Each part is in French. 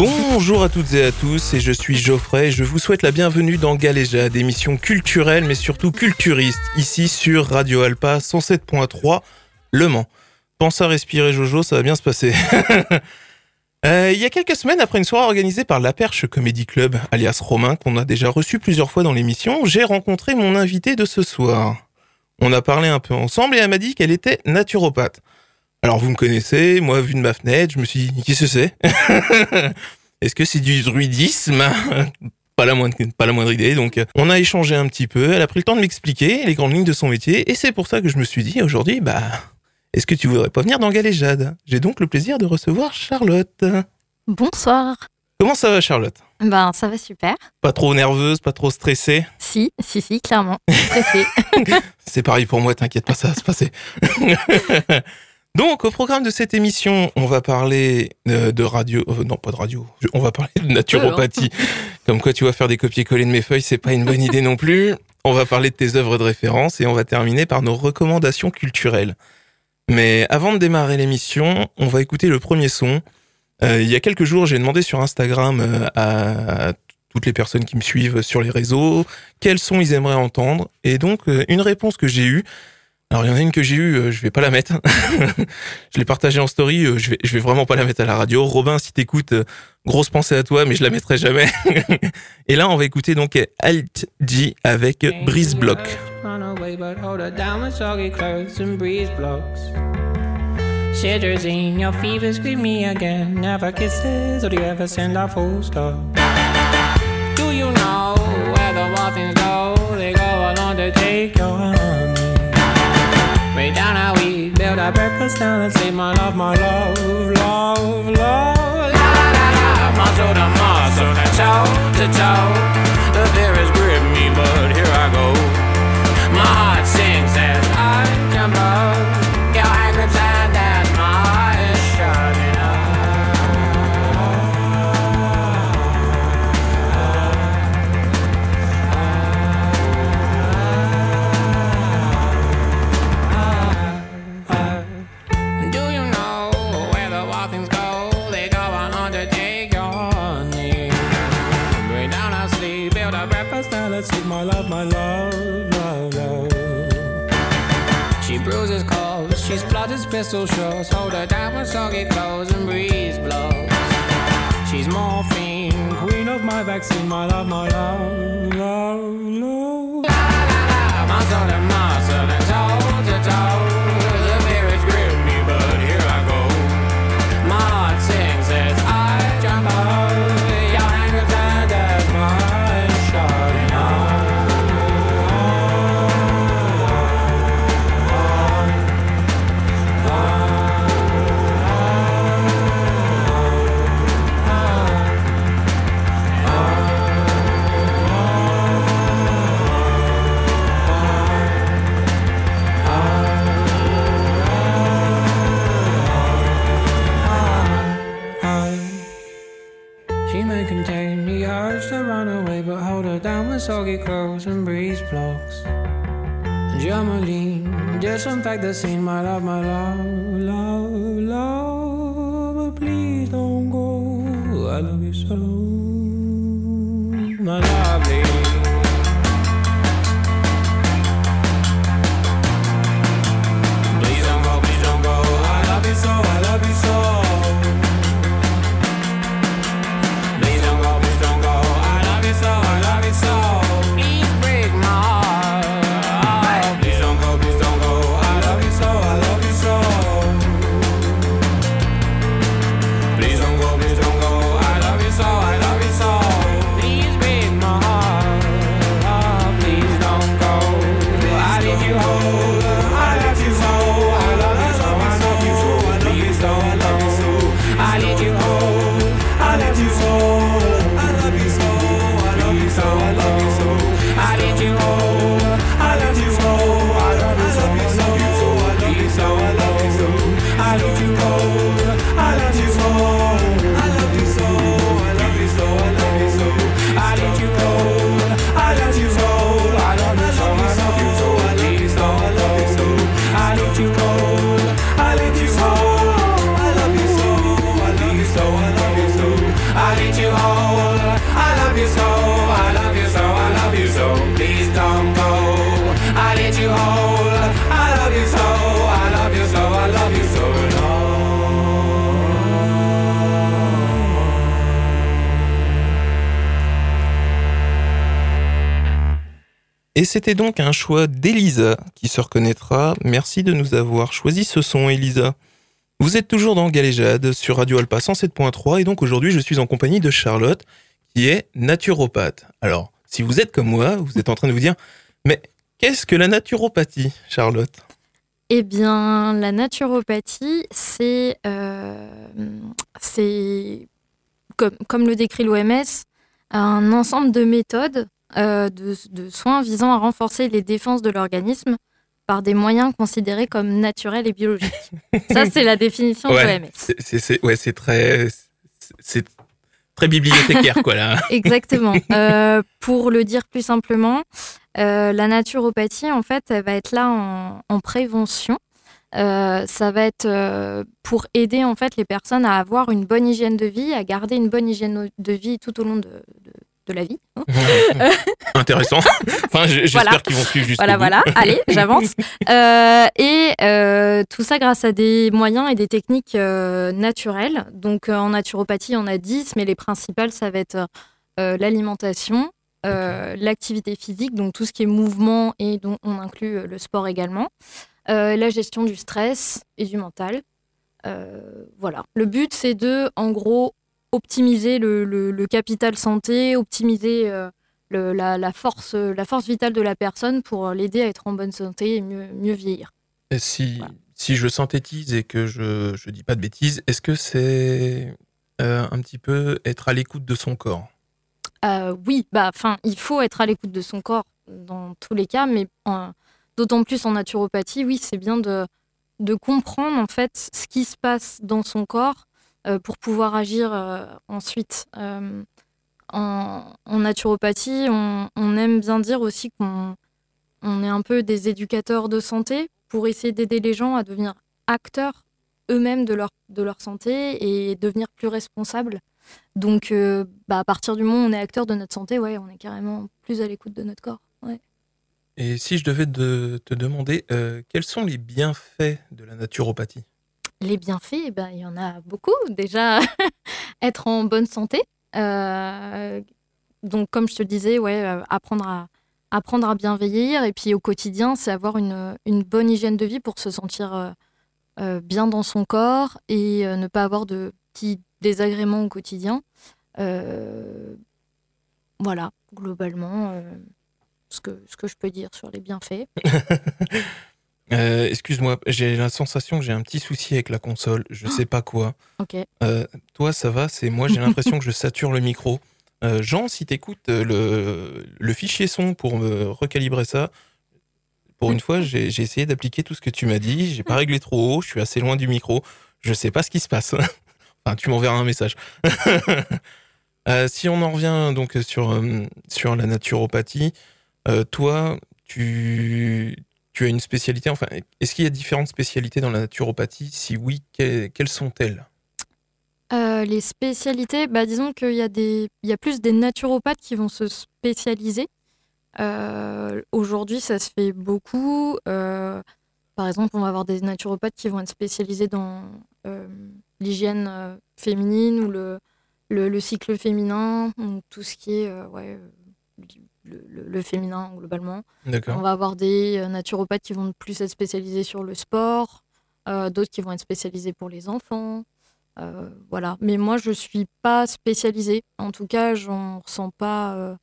Bonjour à toutes et à tous, et je suis Geoffrey, je vous souhaite la bienvenue dans Galéjade, émission culturelle mais surtout culturiste, ici sur Radio Alpa 107.3 Le Mans. Pense à respirer Jojo, ça va bien se passer. Euh, il y a quelques semaines, après une soirée organisée par La Perche Comedy Club, alias Romain, qu'on a déjà reçu plusieurs fois dans l'émission, j'ai rencontré mon invité de ce soir. On a parlé un peu ensemble et elle m'a dit qu'elle était naturopathe. Alors vous me connaissez, moi vu de ma fenêtre, je me suis dit, qu'est-ce que c'est Est-ce que c'est du druidisme pas la, moindre, pas la moindre idée, donc on a échangé un petit peu, elle a pris le temps de m'expliquer les grandes lignes de son métier, et c'est pour ça que je me suis dit aujourd'hui, bah, est-ce que tu voudrais pas venir dans Galéjade? J'ai donc le plaisir de recevoir Charlotte. Bonsoir. Comment ça va Charlotte? Ben, ça va super. Pas trop nerveuse, pas trop stressée? Si, si, si, clairement. Stressée. C'est pareil pour moi, t'inquiète pas, ça va se passer. Donc, au programme de cette émission, on va parler euh, de radio. euh, non, pas de radio. On va parler de naturopathie. Comme quoi, tu vas faire des copier-coller de mes feuilles, c'est pas une bonne idée non plus. On va parler de tes œuvres de référence et on va terminer par nos recommandations culturelles. Mais avant de démarrer l'émission, on va écouter le premier son. Euh, il y a quelques jours, j'ai demandé sur Instagram à toutes les personnes qui me suivent sur les réseaux quels sons ils aimeraient entendre. Et donc, une réponse que j'ai eue, alors il y en a une que j'ai eue, euh, je vais pas la mettre. je l'ai partagée en story, euh, je vais, vraiment pas la mettre à la radio. Robin, si t'écoutes, euh, grosse pensée à toi, mais je la mettrai jamais. Et là, on va écouter donc Alt G avec Breeze Block. Down how we build our breakfast down and say, My love, my love, love, love. La la la la, muscle to muscle, and toe to toe. The fear has calls, she splutters pistol shots. Hold her down with soggy clothes and breeze blows. She's morphine, queen of my vaccine, my love, my love, love, love. La la la muscle and muscle and toe to toe. This ain't my love, Et c'était donc un choix d'Elisa qui se reconnaîtra. Merci de nous avoir choisi ce son, Elisa. Vous êtes toujours dans Galéjade sur Radio Alpa 107.3 et donc aujourd'hui je suis en compagnie de Charlotte qui est naturopathe. Alors, si vous êtes comme moi, vous êtes en train de vous dire, mais qu'est-ce que la naturopathie, Charlotte? Eh bien, la naturopathie, c'est, euh, comme le décrit l'OMS, un ensemble de méthodes euh, de, de soins visant à renforcer les défenses de l'organisme par des moyens considérés comme naturels et biologiques. Ça, c'est la définition Ouais, de l'OMS. c'est, ouais, très, c'est- c'est très bibliothécaire, quoi, là. Exactement. Euh, pour le dire plus simplement, euh, la naturopathie, en fait, elle va être là en, en prévention. Euh, ça va être euh, pour aider en fait les personnes à avoir une bonne hygiène de vie, à garder une bonne hygiène de vie tout au long de, de- la vie. hein. Intéressant. Enfin, j'espère Voilà. qu'ils vont suivre jusqu'au Voilà, bout. voilà. Allez, j'avance. Euh, et euh, tout ça grâce à des moyens et des techniques euh, naturelles. Donc en naturopathie, on a 10, mais les principales, ça va être l'alimentation, l'activité physique, donc tout ce qui est mouvement et dont on inclut le sport également, la gestion du stress et du mental. Euh, voilà. Le but, c'est de, en gros, optimiser le, le- le capital santé, optimiser euh, le- la, la force, la force vitale de la personne pour l'aider à être en bonne santé et mieux, mieux vieillir. Et Si, Voilà. si je synthétise et que je je dis pas de bêtises, est-ce que c'est euh, un petit peu être à l'écoute de son corps? Euh, oui, bah, il faut être à l'écoute de son corps dans tous les cas, mais d'autant plus en naturopathie, oui, c'est bien de, de comprendre en fait ce qui se passe dans son corps pour pouvoir agir euh, ensuite. Euh, en, naturopathie, on, aime bien dire aussi qu'on on est un peu des éducateurs de santé pour essayer d'aider les gens à devenir acteurs eux-mêmes de leur, de leur santé et devenir plus responsables. Donc, euh, bah, à partir du moment où on est acteur de notre santé, ouais, on est carrément plus à l'écoute de notre corps. Et si je devais de- te demander euh, quels sont les bienfaits de la naturopathie? Les bienfaits, eh ben, il y en a beaucoup. Déjà, être en bonne santé. Euh, donc, comme je te disais, euh, apprendre, à, apprendre bien vieillir. Et puis, au quotidien, c'est avoir une, bonne hygiène de vie pour se sentir euh, bien dans son corps et ne pas avoir de petits désagréments au quotidien. Voilà, globalement, ce que je peux dire sur les bienfaits. Euh, Excuse-moi, j'ai la sensation que j'ai un petit souci avec la console. Je sais pas quoi. Ok. Euh, toi, ça va C'est moi, j'ai l'impression que je sature le micro. Euh, Jean, si t'écoutes le, le fichier son pour me recalibrer ça, pour une fois, j'ai essayé d'appliquer tout ce que tu m'as dit. J'ai pas réglé trop haut. Je suis assez loin du micro. Je sais pas ce qui se passe. enfin, tu m'enverras un message. Si on en revient donc sur sur la naturopathie, toi, tu tu as une spécialité. Enfin, est-ce qu'il y a différentes spécialités dans la naturopathie? Si oui, que- quelles sont-elles? Euh, les spécialités, bah, disons qu'il y, a des- il y a plus des naturopathes qui vont se spécialiser. Euh, Aujourd'hui, ça se fait beaucoup. Euh, par exemple, on va avoir des naturopathes qui vont être spécialisés dans l'hygiène féminine ou le, le, le cycle féminin, donc tout ce qui est ouais, le, le- le féminin globalement. On va avoir des euh, naturopathes qui vont plus être spécialisés sur le sport, euh, d'autres qui vont être spécialisés pour les enfants. Euh, voilà. Mais moi, je suis pas spécialisée. En tout cas, j'en ressens pas euh,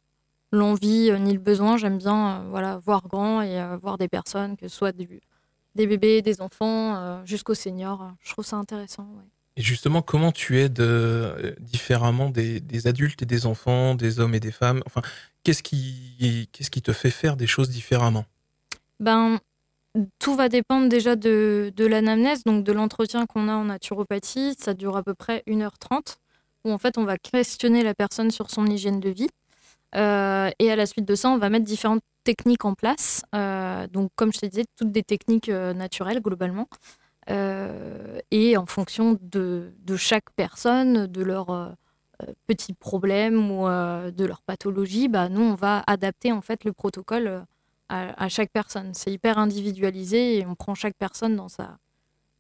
l'envie ni le besoin. J'aime bien voilà, voir grand et voir des personnes, que ce soit des bébés, des enfants, jusqu'aux seniors. Je trouve ça intéressant. ouais. Et justement, comment tu aides euh, différemment des, adultes et des enfants, des hommes et des femmes? Enfin, qu'est-ce qui, te fait faire des choses différemment? Ben, tout va dépendre déjà de, l'anamnèse, donc de l'entretien qu'on a en naturopathie. Ça dure à peu près 1h30, où en fait on va questionner la personne sur son hygiène de vie. Euh, et à la suite de ça, on va mettre différentes techniques en place. Euh, donc, comme je te disais, toutes des techniques naturelles globalement. Euh, et en fonction de, de chaque personne, de leurs euh, petits problèmes ou euh, de leur pathologie, bah, nous, on va adapter en fait le protocole à, à chaque personne. C'est hyper individualisé et on prend chaque personne dans sa,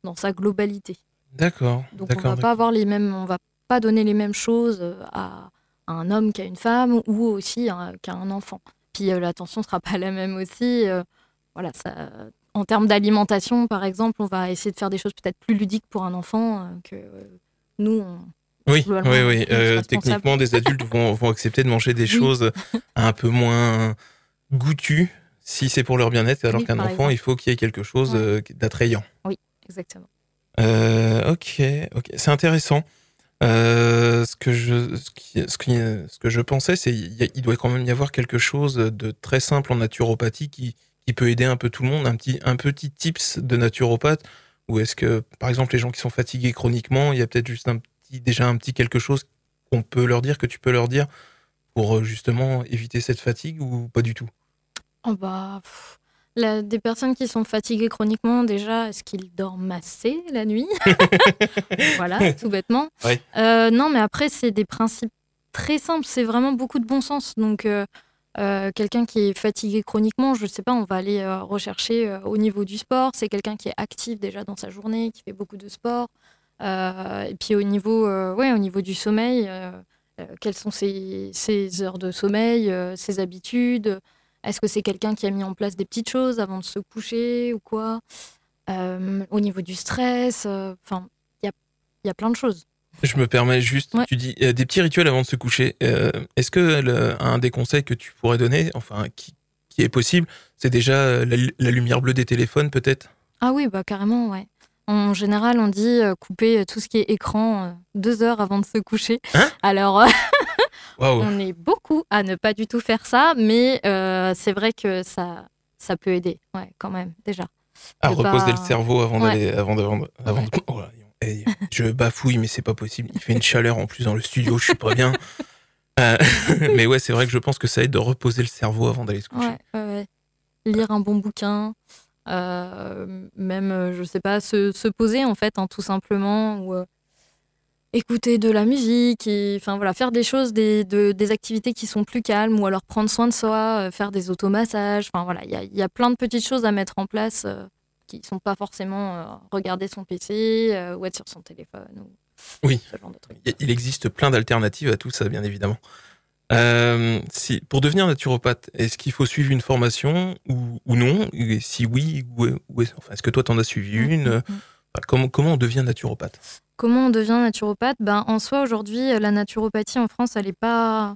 dans sa globalité. D'accord. Donc on va pas avoir les mêmes, on va pas donner les mêmes choses à, à un homme qu'à une femme ou aussi à- qu'à un enfant. puis euh, l'attention sera pas la même aussi. euh, voilà, ça, en termes d'alimentation, par exemple, on va essayer de faire des choses peut-être plus ludiques pour un enfant euh, que euh, nous. On... Oui, oui, oui. euh, techniquement, des adultes vont, vont accepter de manger des Oui. choses un peu moins goûtues si c'est pour leur bien-être, alors Oui, qu'un enfant, exemple. il faut qu'il y ait quelque chose Ouais. d'attrayant. Exactement. Euh, ok, ok, c'est intéressant. Euh, ce que je, ce qui, ce qui- ce que je pensais, c'est il il doit quand même y avoir quelque chose de très simple en naturopathie qui, qui peut aider un peu tout le monde, un petit, un petit tips de naturopathe. Ou est-ce que, par exemple, les gens qui sont fatigués chroniquement, il y a peut-être juste un petit, déjà un petit quelque chose qu'on peut leur dire, que tu peux leur dire pour euh, justement éviter cette fatigue ou pas du tout? Oh bah, pff, la- des personnes qui sont fatiguées chroniquement, déjà, est-ce qu'ils dorment assez la nuit? Voilà, tout bêtement. Ouais. Euh, non, mais après, c'est des principes très simples. C'est vraiment beaucoup de bon sens. Donc, euh, euh, quelqu'un qui est fatigué chroniquement, je sais pas, on va aller euh, rechercher euh, au niveau du sport. C'est quelqu'un qui est actif déjà dans sa journée, qui fait beaucoup de sport. Et puis au niveau, ouais, au niveau du sommeil, quelles sont ses, heures de sommeil, ses habitudes? Est-ce que c'est quelqu'un qui a mis en place des petites choses avant de se coucher ou quoi? Au niveau du stress, enfin, il y a, il y a plein de choses. Je me permets juste, Ouais. tu dis euh, des petits rituels avant de se coucher. Euh, Est-ce que le- un des conseils que tu pourrais donner, enfin qui, qui est possible, c'est déjà euh, la, la lumière bleue des téléphones peut-être? Ah oui, bah carrément, ouais. En général, on dit couper tout ce qui est écran deux heures avant de se coucher. Hein? Alors, on est beaucoup à ne pas du tout faire ça, mais euh, c'est vrai que ça, ça peut aider, ouais, quand même, déjà. À de reposer pas- le cerveau avant Ouais. d'aller, avant de, avant de- avant Ouais. de- oh là, je bafouille, mais c'est pas possible. Il fait une chaleur en plus dans le studio, je suis pas bien. Euh, mais ouais, c'est vrai que je pense que ça aide de reposer le cerveau avant d'aller se coucher. Lire un bon bouquin, euh, même, euh, je sais pas, se, se poser en fait, hein, tout simplement, ou écouter de la musique, enfin voilà, faire des choses, des, de- des activités qui sont plus calmes, ou alors prendre soin de soi, faire des automassages, enfin voilà, il y a, plein de petites choses à mettre en place qui sont pas forcément euh, regarder son PC euh, ou être sur son téléphone, ou Oui. ce genre de trucs. Il- existe plein d'alternatives à tout ça, bien évidemment. Euh, si, pour devenir naturopathe, est-ce qu'il faut suivre une formation ou, ou non? Et Si oui, où, où est, enfin, est-ce que toi t'en as suivi une? Mm, mm, mm. Enfin, comment, comment on devient naturopathe? Comment on devient naturopathe? Ben, En soi, aujourd'hui, la naturopathie en France, elle n'est pas,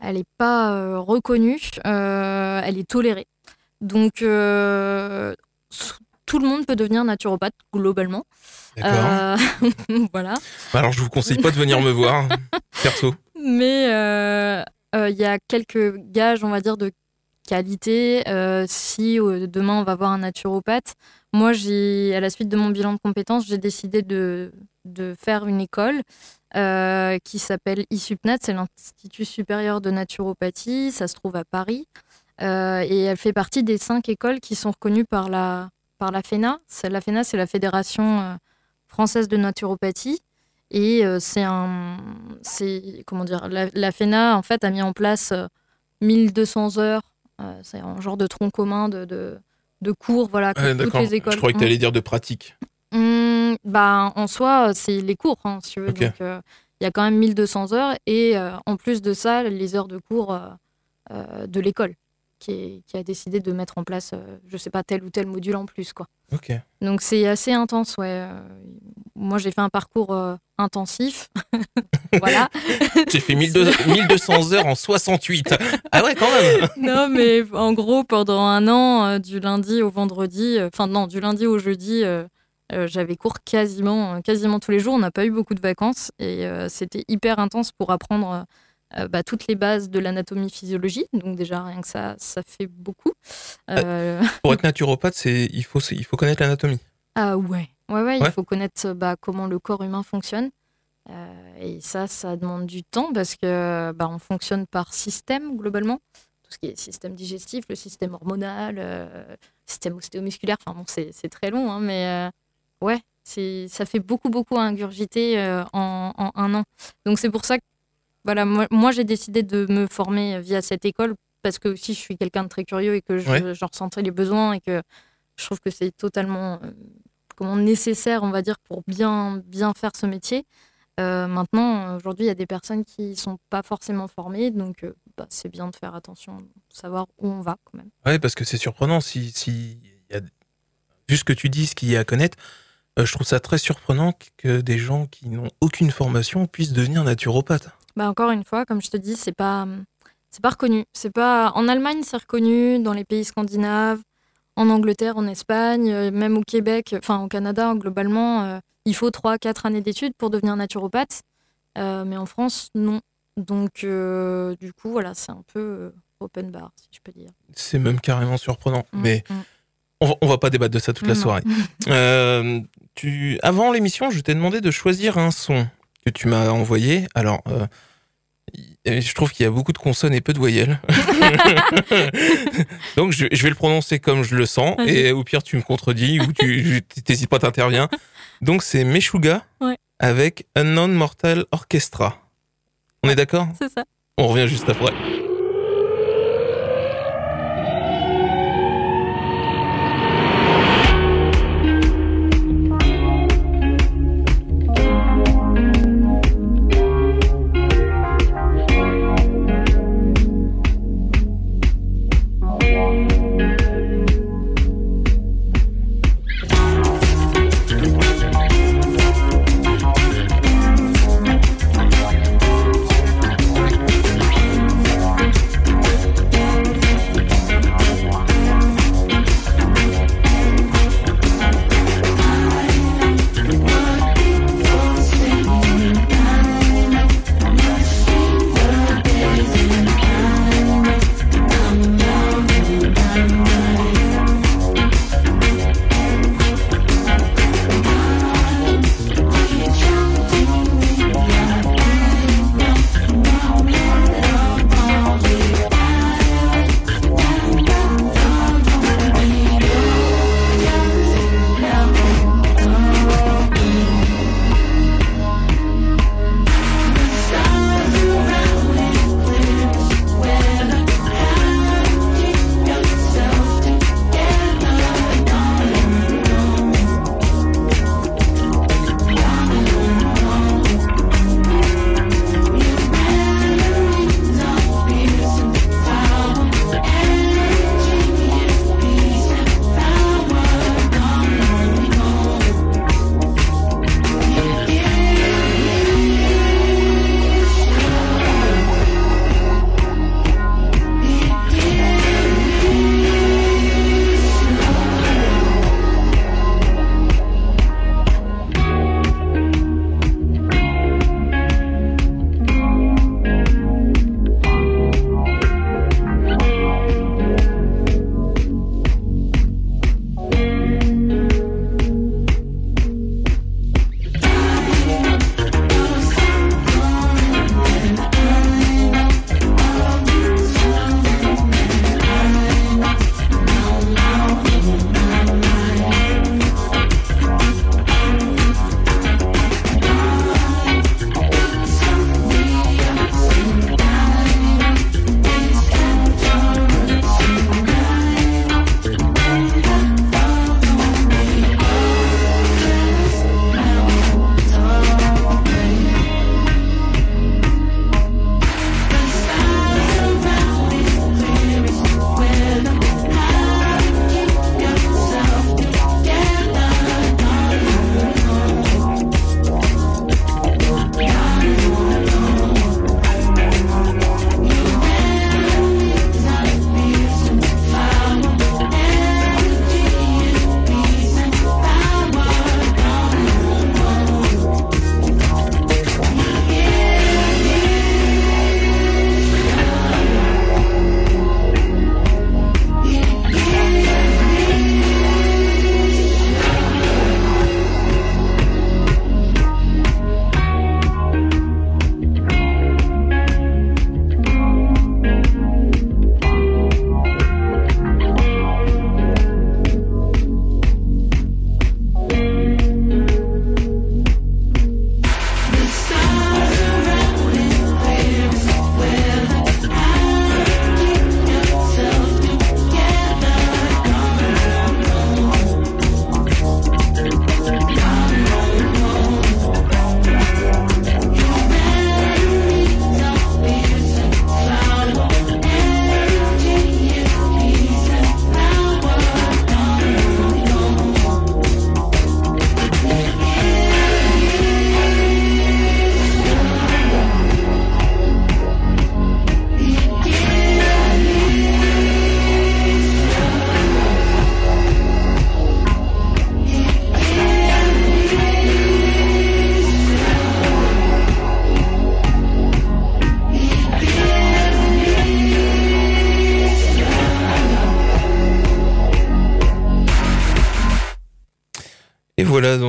elle est pas euh, reconnue, euh, elle est tolérée. Donc, tout le monde peut devenir naturopathe, globalement. D'accord. Euh, voilà. Alors, je vous conseille pas de venir me voir, perso. Mais euh, euh, il y a quelques gages, on va dire, de qualité. Euh, si demain on va voir un naturopathe, moi, j'ai, à la suite de mon bilan de compétences, j'ai décidé de, de faire une école qui s'appelle ISUPNAT, c'est l'Institut supérieur de naturopathie. Ça se trouve à Paris. Et elle fait partie des cinq écoles qui sont reconnues par la, par la FENA. C'est- La FENA, c'est la Fédération euh, française de naturopathie. Et euh, c'est un. C'est. Comment dire la, la FENA, en fait, a mis en place euh, 1200 heures. euh, c'est un genre de tronc commun de, de, de cours, voilà, que toutes les écoles. Je croyais que tu allais dire de pratique. Hum, bah, en soi, c'est les cours, hein, si tu veux. Ok. Donc, euh, il y a quand même 1200 heures. Et euh, en plus de ça, les heures de cours euh, de l'école, qui, est- qui a décidé de mettre en place, euh, je sais pas, tel ou tel module en plus, quoi. Donc, c'est assez intense, ouais. Euh, Moi, j'ai fait un parcours euh, intensif. voilà. J'ai fait 1200 1200 heures en 68. Ah ouais, quand même. non, mais en gros, pendant un an, euh, du lundi au vendredi, enfin non, du lundi au jeudi, euh, j'avais cours quasiment, quasiment tous les jours. On n'a pas eu beaucoup de vacances et c'était hyper intense pour apprendre euh, bah, toutes les bases de l'anatomie-physiologie. Donc déjà, rien que ça, ça fait beaucoup. Euh, Pour être naturopathe, c'est il faut il faut connaître l'anatomie. Ah ouais, ouais, ouais, il Ouais. faut connaître bah, comment le corps humain fonctionne. Euh, et ça, ça demande du temps parce que bah, on fonctionne par système globalement. Tout ce qui est système digestif, le système hormonal, euh, système ostéomusculaire. Enfin bon, c'est très long, hein, mais euh, ouais, ça fait beaucoup, beaucoup à ingurgiter euh, en, en un an. Donc c'est pour ça que voilà, moi, moi, j'ai décidé de me former via cette école parce que aussi je suis quelqu'un de très curieux et que je, Ouais. j'en ressentais les besoins et que je trouve que c'est totalement euh, comment nécessaire, on va dire, pour bien, bien faire ce métier. Euh, maintenant, aujourd'hui, il y a des personnes qui sont pas forcément formées, donc euh, bah, c'est bien de faire attention, de savoir où on va quand même. Ouais, parce que c'est surprenant. Si, si y a, vu ce que tu dis, ce qu'il y a à connaître, je trouve ça très surprenant que des gens qui n'ont aucune formation puissent devenir naturopathes. Bah, encore une fois, comme je te dis, c'est pas, c'est pas reconnu. C'est pas en Allemagne, c'est reconnu dans les pays scandinaves, en Angleterre, en Espagne, euh, même au Québec, enfin au Canada, globalement, euh, il faut 3-4 années d'études pour devenir naturopathe. Euh, mais en France, non. Donc, euh, du coup, voilà, c'est un peu open bar, si je peux dire. C'est même carrément surprenant. Mm, Mais mm. on va, on va pas débattre de ça toute la soirée. Tu, avant l'émission, je t'ai demandé de choisir un son que tu m'as envoyé. Alors, euh, je trouve qu'il y a beaucoup de consonnes et peu de voyelles. Donc, je, je vais le prononcer comme je le sens. Et au pire, tu me contredis ou tu t'hésites pas, t'interviens. Donc, c'est Meshuga Ouais. avec Unknown Mortal Orchestra. On est d'accord? C'est ça. On revient juste après.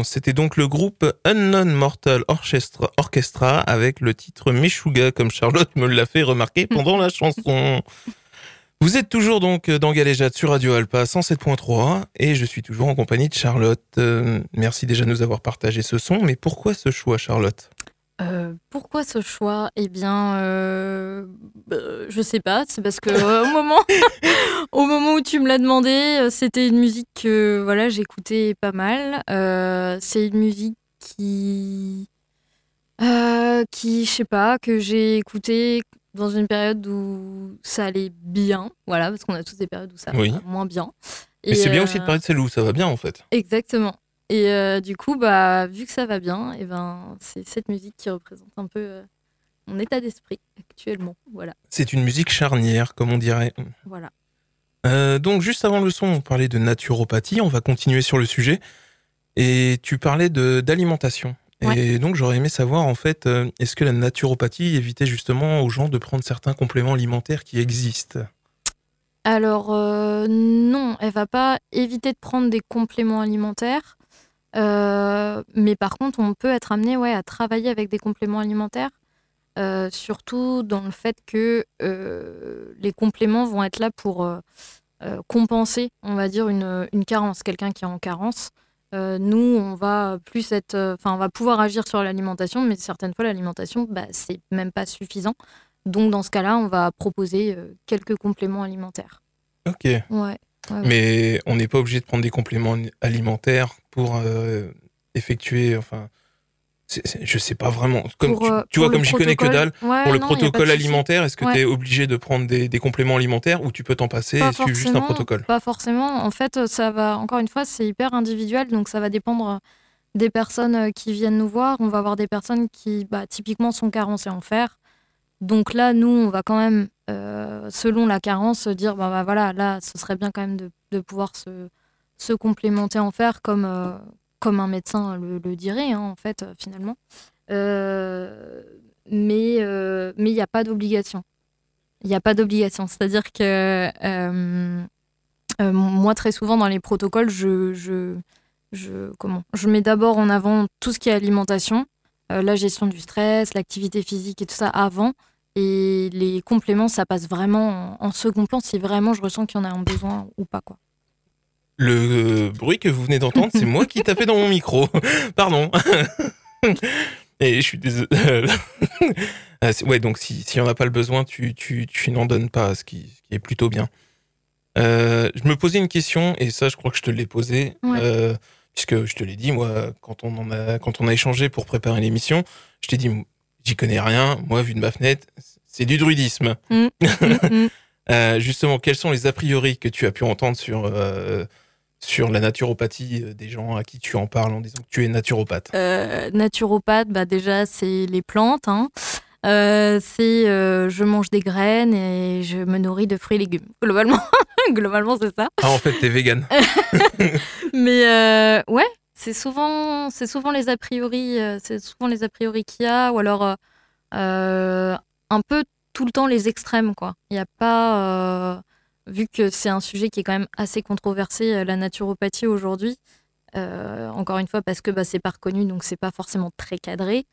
C'était donc le groupe Unknown Mortal Orchestra, Orchestra avec le titre Meshuga, comme Charlotte me l'a fait remarquer pendant la chanson. Vous êtes toujours donc dans Galéjade sur Radio Alpa 107.3 et je suis toujours en compagnie de Charlotte. Euh, merci déjà de nous avoir partagé ce son, mais pourquoi ce choix, Charlotte? Euh, pourquoi ce choix? Eh bien, euh, bah, je sais pas. C'est parce que euh, au moment, au moment où tu me l'as demandé, euh, c'était une musique que voilà j'écoutais pas mal. Euh, c'est une musique qui, euh, qui, je sais pas, que j'ai écoutée dans une période où ça allait bien. Voilà, parce qu'on a tous des périodes où ça Oui. va moins bien. Mais c'est bien euh, aussi de parler de celle où ça va bien en fait. Exactement. Et euh, du coup, bah, vu que ça va bien, et ben, c'est cette musique qui représente un peu euh, mon état d'esprit actuellement. Voilà, C'est une musique charnière, comme on dirait. voilà. Euh, donc juste avant le son, on parlait de naturopathie, on va continuer sur le sujet. Et tu parlais d'alimentation. Et donc j'aurais aimé savoir en fait, est-ce que la naturopathie évitait justement aux gens de prendre certains compléments alimentaires qui existent? Alors euh, non, elle va pas éviter de prendre des compléments alimentaires, mais par contre, on peut être amené ouais, à travailler avec des compléments alimentaires, euh, surtout dans le fait que euh, les compléments vont être là pour euh, euh, compenser, on va dire, une, une carence, quelqu'un qui est en carence. Euh, nous, on va plus être, euh, enfin, on va pouvoir agir sur l'alimentation, mais certaines fois, l'alimentation, bah, c'est même pas suffisant. Donc, dans ce cas-là, on va proposer euh, quelques compléments alimentaires. Ok. Ouais. Ouais, ouais. Mais on n'est pas obligé de prendre des compléments alimentaires pour euh, effectuer, enfin, c'est- je sais pas vraiment. Comme Pour, tu, euh, tu vois, comme j'y connais que dalle, Ouais, pour le non, protocole alimentaire, est-ce que tu es obligé de prendre des, des compléments alimentaires ou tu peux t'en passer Pas et suivre juste un protocole? Pas forcément. En fait, ça va, encore une fois, c'est hyper individuel, donc ça va dépendre des personnes euh, qui viennent nous voir. On va avoir des personnes qui, bah, typiquement, sont carencées en fer. Donc là, nous, on va quand même, euh, selon la carence, dire, bah, bah, voilà, là, ce serait bien quand même de, pouvoir se, complémenter en fer comme, euh, comme un médecin le, dirait, hein, en fait, finalement. Euh, mais il n'y a pas d'obligation. Il n'y a pas d'obligation. C'est-à-dire que moi, très souvent, dans les protocoles, je, je, je, comment, je mets d'abord en avant tout ce qui est alimentation, la gestion du stress, l'activité physique et tout ça avant. Et les compléments, ça passe vraiment en, en second plan si vraiment je ressens qu'il y en a un besoin ou pas. Quoi. Le euh, bruit que vous venez d'entendre, c'est moi qui tapais dans mon micro. Pardon. Et je suis désolé. Ah, ouais, donc si, si on n'a pas le besoin, tu, tu, tu n'en donnes pas, ce qui, ce qui est plutôt bien. Euh, je me posais une question, et ça, je crois que je te l'ai posée, Ouais. euh, puisque je te l'ai dit, moi, quand on, en a, quand on a échangé pour préparer l'émission, je t'ai dit, j'y connais rien, moi, vu de ma fenêtre, c'est du druidisme. Mm, mm. Euh, justement, quels sont les a priori que tu as pu entendre sur, euh, sur la naturopathie euh, des gens à qui tu en parles en disant que tu es naturopathe? Euh, naturopathe, bah déjà, c'est les plantes. hein. C'est je mange des graines et je me nourris de fruits et légumes. Globalement, globalement c'est ça. Ah, en fait, t'es vegan. Mais ouais, c'est souvent, c'est souvent les a priori, euh, c'est souvent les a priori qu'il y a, ou alors euh, euh, un peu tout le temps les extrêmes quoi. Il n'y a pas, vu que c'est un sujet qui est quand même assez controversé, la naturopathie aujourd'hui. encore une fois parce que bah, c'est pas reconnu, donc c'est pas forcément très cadré.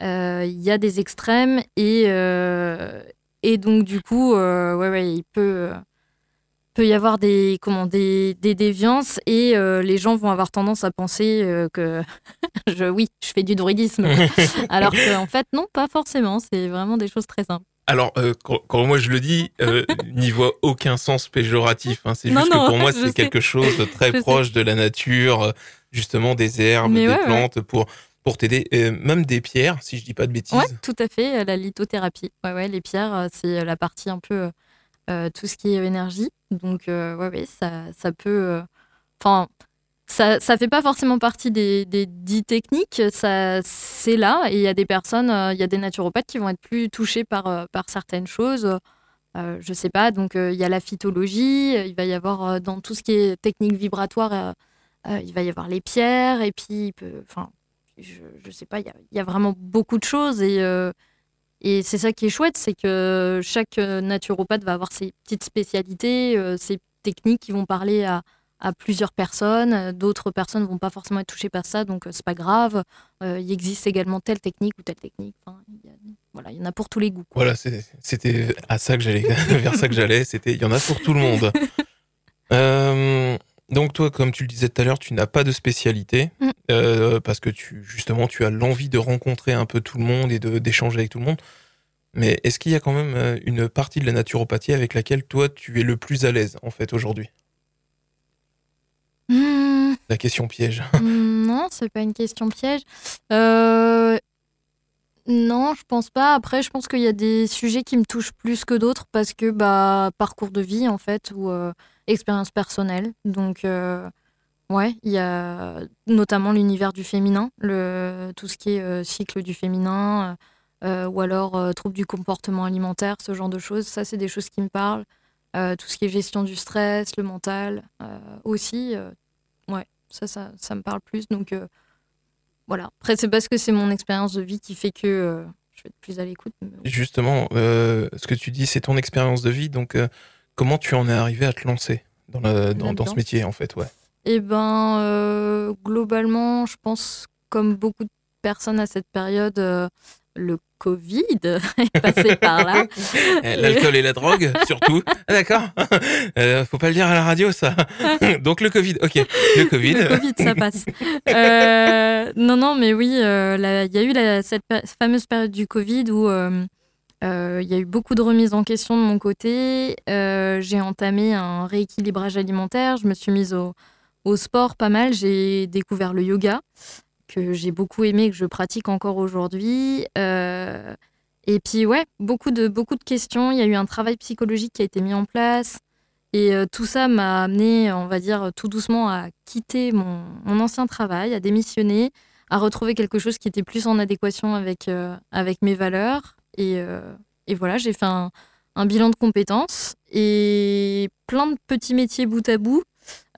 Il y a des extrêmes et et donc du coup, ouais, ouais, il peut peut y avoir des, comment, des, des déviances et euh, les gens vont avoir tendance à penser euh, que je, oui, je fais du druidisme. Alors qu'en en fait, non, pas forcément. C'est vraiment des choses très simples. Alors, euh, quand, quand moi je le dis, euh, n'y voit aucun sens péjoratif. hein. C'est juste non, que pour moi, c'est quelque chose de très Je sais. proche de la nature, euh, justement des herbes, Mais des ouais, ouais. plantes, pour, pour t'aider. Euh, même des pierres, si je dis pas de bêtises. Ouais, tout à fait. La lithothérapie. Ouais, ouais, les pierres, c'est la partie un peu tout ce qui est énergie. Donc, euh, ouais, ouais, ça, ça peut. euh, Enfin. ça, ça fait pas forcément partie des, des dix techniques, ça, c'est là, et il y a des personnes, euh, il y a des naturopathes qui vont être plus touchés par, euh, par certaines choses, euh, je sais pas, donc euh, il y a la phytologie, euh, il va y avoir euh, dans tout ce qui est technique vibratoire, euh, euh, il va y avoir les pierres, et puis, enfin, je, je sais pas, il y y a vraiment beaucoup de choses, et, euh, et c'est ça qui est chouette, c'est que chaque euh, naturopathe va avoir ses petites spécialités, euh, ses techniques qui vont parler à, à plusieurs personnes. D'autres personnes vont pas forcément être touchées par ça, donc euh, c'est pas grave. Euh, il existe également telle technique ou telle technique. Enfin, il y a- voilà, il y en a pour tous les goûts. quoi. Voilà, c'était à ça que j'allais, vers ça que j'allais. C'était, il y en a pour tout le monde. Euh, donc toi, comme tu le disais tout à l'heure, tu n'as pas de spécialité Mm. euh, parce que tu, justement, tu as l'envie de rencontrer un peu tout le monde et de d'échanger avec tout le monde. Mais est-ce qu'il y a quand même euh, une partie de la naturopathie avec laquelle toi tu es le plus à l'aise en fait aujourd'hui? Hmm, La question piège. hmm, non, c'est pas une question piège. Euh, non, je pense pas. Après, je pense qu'il y a des sujets qui me touchent plus que d'autres parce que bah parcours de vie en fait ou euh, expérience personnelle. Donc euh, ouais, il y a notamment l'univers du féminin, le tout ce qui est euh, cycle du féminin euh, ou alors euh, troubles du comportement alimentaire, ce genre de choses. Ça, c'est des choses qui me parlent. Euh, tout ce qui est gestion du stress, le mental euh, aussi. euh, ouais, ça, ça, ça me parle plus. Donc euh, voilà. Après, c'est parce que c'est mon expérience de vie qui fait que euh, je vais être plus à l'écoute. Justement, euh, ce que tu dis, c'est ton expérience de vie. Donc, euh, comment tu en es arrivé à te lancer dans, la- dans, dans ce métier, en fait, ouais. Eh ben, euh, globalement, je pense, comme beaucoup de personnes à cette période, euh, le Covid est passé par là. Eh, L'alcool et la drogue, surtout. Ah, D'accord. Euh, faut pas le dire à la radio, ça. Donc le Covid, ok. Le Covid. Le Covid, ça passe. Euh, non, non, mais oui, il y a eu la- cette fameuse période du Covid où il y a eu beaucoup de remises en question de mon côté. Euh, j'ai entamé un rééquilibrage alimentaire. Je me suis mise au, sport pas mal. J'ai découvert le yoga que j'ai beaucoup aimé, que je pratique encore aujourd'hui. Euh, et puis, ouais, beaucoup de, beaucoup de questions. Il y a eu un travail psychologique qui a été mis en place. Et euh, tout ça m'a amené, on va dire, tout doucement à quitter mon, ancien travail, à démissionner, à retrouver quelque chose qui était plus en adéquation avec, euh, avec mes valeurs. Et, euh, et voilà, j'ai fait un, un bilan de compétences et plein de petits métiers bout à bout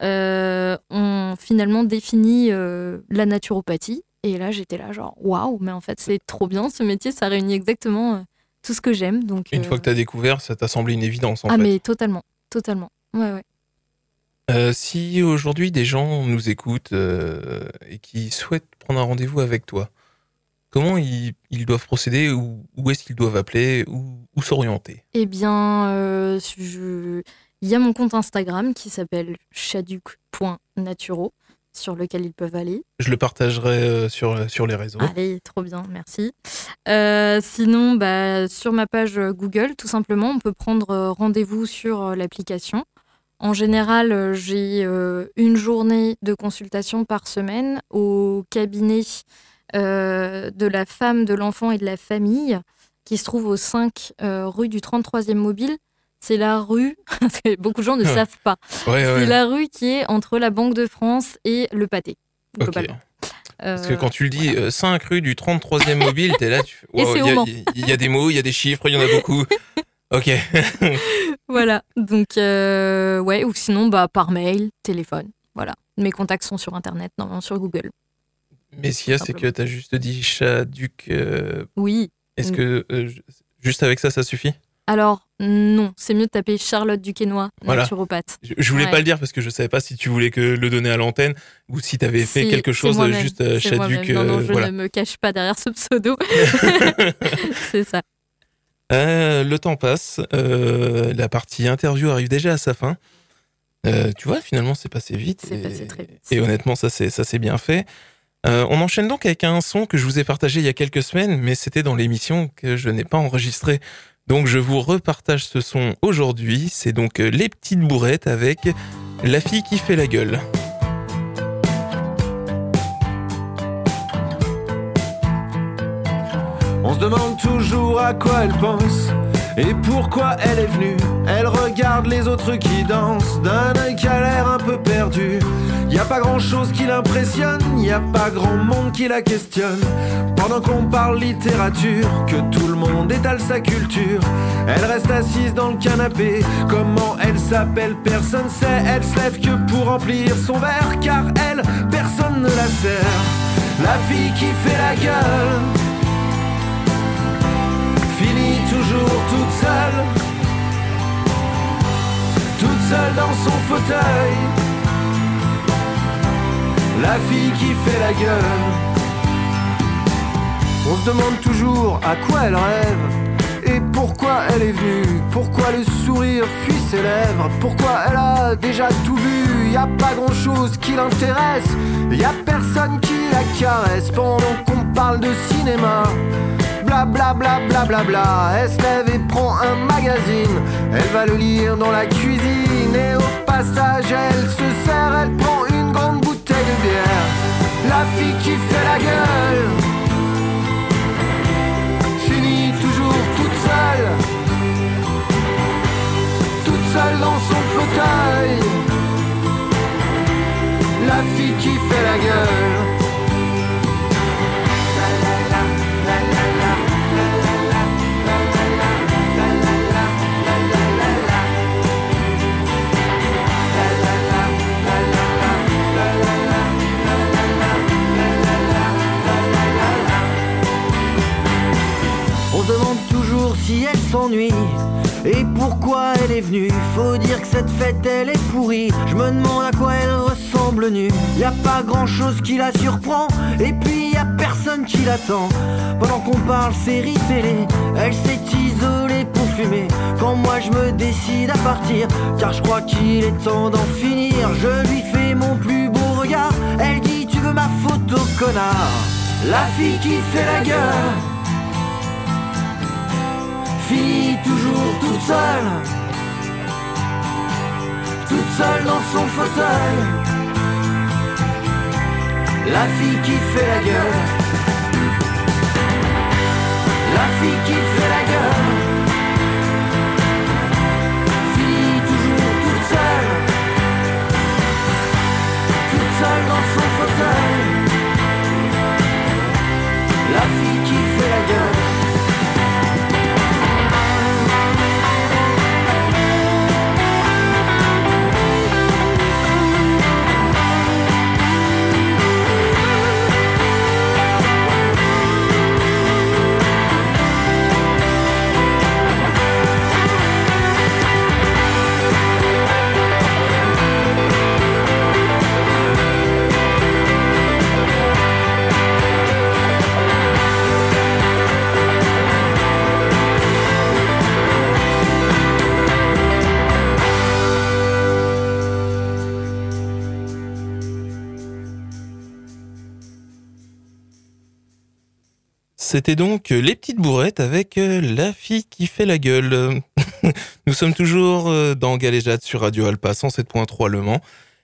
euh, ont finalement défini euh, la naturopathie. Et là, j'étais là, genre, waouh, mais en fait, c'est trop bien ce métier, ça réunit exactement tout ce que j'aime. Donc, Une euh, fois que tu as découvert, ça t'a semblé une évidence, en ah, fait. mais totalement, totalement. Ouais, ouais. Euh, si aujourd'hui des gens nous écoutent euh, et qui souhaitent prendre un rendez-vous avec toi, comment ils, ils doivent procéder ou où est-ce qu'ils doivent appeler ou où s'orienter? Eh bien, euh, je- il y a mon compte Instagram qui s'appelle chaduc.naturo sur lequel ils peuvent aller. Je le partagerai euh, sur, sur les réseaux. Allez, trop bien, merci. Euh, sinon, bah, sur ma page Google, tout simplement, on peut prendre rendez-vous sur l'application. En général, j'ai une journée de consultation par semaine au cabinet de la femme, de l'enfant et de la famille qui se trouve au 5 euh, rue du 33e mobile. C'est la rue, parce que beaucoup de gens ne savent pas, Ouais, c'est la rue qui est entre la Banque de France et le pâté. Globalement. Parce que Euh, quand tu le dis, euh, 5 rue du 33e mobile, t'es là, tu Wow, il y, a- y des mots, il y a des chiffres, il y en a beaucoup. Ok. Voilà, donc euh, ouais, ou sinon bah, par mail, téléphone, voilà. Mes contacts sont sur Internet, normalement sur Google. Mais ce qu'il y a, c'est que tu as juste dit Chaduc. euh, Oui, Est-ce Mm. que euh, ju- juste avec ça, ça suffit? Alors non, c'est mieux de taper Charlotte Duquesnoy, Voilà. naturopathe. je, je voulais Ouais. pas le dire parce que je savais pas si tu voulais que le donner à l'antenne ou si tu avais fait quelque chose euh, juste euh. Chaduc. Non, non, euh, je voilà. ne me cache pas derrière ce pseudo. c'est ça. Le temps passe, la partie interview arrive déjà à sa fin. Tu vois, finalement, c'est passé vite. C'est passé très vite. Et honnêtement, ça c'est bien fait. Euh, on enchaîne donc avec un son que je vous ai partagé il y a quelques semaines, mais c'était dans l'émission que je n'ai pas enregistré. Donc je vous repartage ce son aujourd'hui. C'est donc euh, les petites bourrettes avec la fille qui fait la gueule. On se demande toujours à quoi elle pense et pourquoi elle est venue? Elle regarde les autres qui dansent d'un œil qui a l'air un peu perdu. Y a pas grand chose qui l'impressionne, y a pas grand monde qui la questionne. Pendant qu'on parle littérature, que tout le monde étale sa culture, elle reste assise dans le canapé. Comment elle s'appelle, personne sait. Elle se lève que pour remplir son verre, car elle, personne ne la sert. La fille qui fait la gueule toujours toute seule, toute seule dans son fauteuil. La fille qui fait la gueule. On se demande toujours à quoi elle rêve et pourquoi elle est venue? Pourquoi le sourire fuit ses lèvres? Pourquoi elle a déjà tout vu? Y a pas grand chose qui l'intéresse. Y a personne qui la caresse pendant qu'on parle de cinéma. Bla bla bla bla bla bla. Elle se lève et prend un magazine. Elle va le lire dans la cuisine et au passage elle se sert. Elle prend une grande bouteille de bière. La fille qui fait la gueule On demande toujours si elle s'ennuie et pourquoi elle est venue? Faut dire que cette fête elle est pourrie. Je me demande à quoi elle ressemble nue. Y a pas grand chose qui la surprend et puis y a personne qui l'attend. Pendant qu'on parle série télé, elle s'est isolée pour fumer. Quand moi je me décide à partir, car je crois qu'il est temps d'en finir. Je lui fais mon plus beau regard. Elle dit tu veux ma photo connard? La fille qui fait la gueule finit toujours toute seule, toute seule dans son fauteuil. La fille qui fait la gueule, la fille qui fait la gueule, finit toujours toute seule, toute seule dans son fauteuil. C'était donc euh, les petites bourrettes avec euh, la fille qui fait la gueule. Nous sommes toujours euh, dans Galéjade sur Radio Alpa 107.3 Le Mans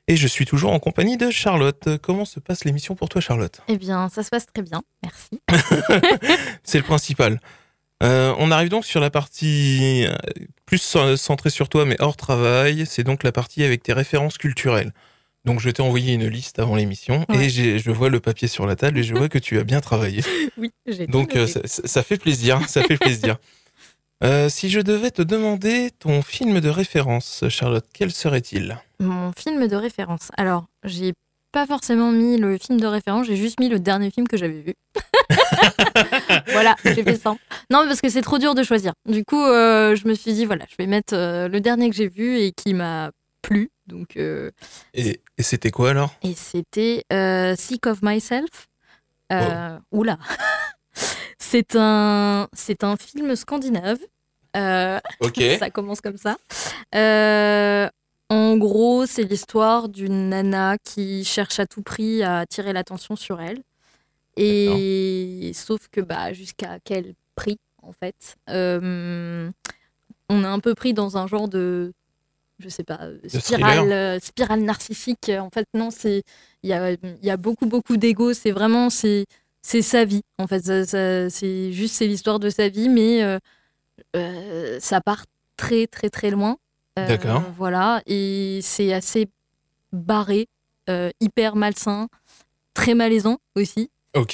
et je suis toujours en compagnie de Charlotte. Comment se passe l'émission pour toi Charlotte? Eh bien, ça se passe très bien, merci. C'est le principal. Euh, on arrive donc sur la partie plus cen- centrée sur toi mais hors travail. C'est donc la partie avec tes références culturelles. Donc je t'ai envoyé une liste avant l'émission Ouais. et je vois le papier sur la table et je vois que tu as bien travaillé. Oui, j'ai Donc euh, ça, ça fait plaisir, ça fait plaisir. Euh, si je devais te demander ton film de référence, Charlotte, quel serait-il? Mon film de référence. Alors, j'ai pas forcément mis le film de référence, j'ai juste mis le dernier film que j'avais vu. voilà, j'ai fait simple. Non, parce que c'est trop dur de choisir. Du coup, euh, je me suis dit, voilà, je vais mettre euh, le dernier que j'ai vu et qui m'a plu. Donc, euh, Et, et c'était quoi alors? Et c'était euh, Sick of Myself. Euh, Oula C'est un, c'est un film scandinave. Euh, Ok. ça commence comme ça. Euh, en gros, c'est l'histoire d'une nana qui cherche à tout prix à attirer l'attention sur elle. Et sauf que bah, jusqu'à quel prix, en fait? On est un peu pris dans un genre de, je sais pas, spirale, euh, spirale narcissique. En fait, non, c'est il y a, y a beaucoup beaucoup d'ego. C'est vraiment c'est c'est sa vie. En fait, Ça- ça- c'est juste c'est l'histoire de sa vie, mais euh, euh, ça part très très très loin. Euh, D'accord. Voilà, et c'est assez barré, euh, hyper malsain, très malaisant aussi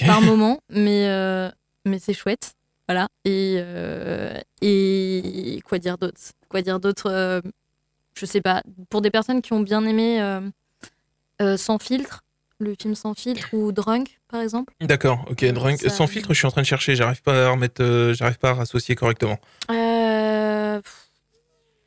par moment, mais, euh, mais c'est chouette. Voilà. Et, euh, et quoi dire d'autre Quoi dire d'autre euh, Je sais pas. Pour des personnes qui ont bien aimé euh, euh, Sans filtre, le film Sans filtre ou Drunk, par exemple. D'accord. Ok. Drunk. Ça- Sans filtre, je suis en train de chercher. J'arrive pas à remettre. euh, J'arrive pas à associer correctement. Euh,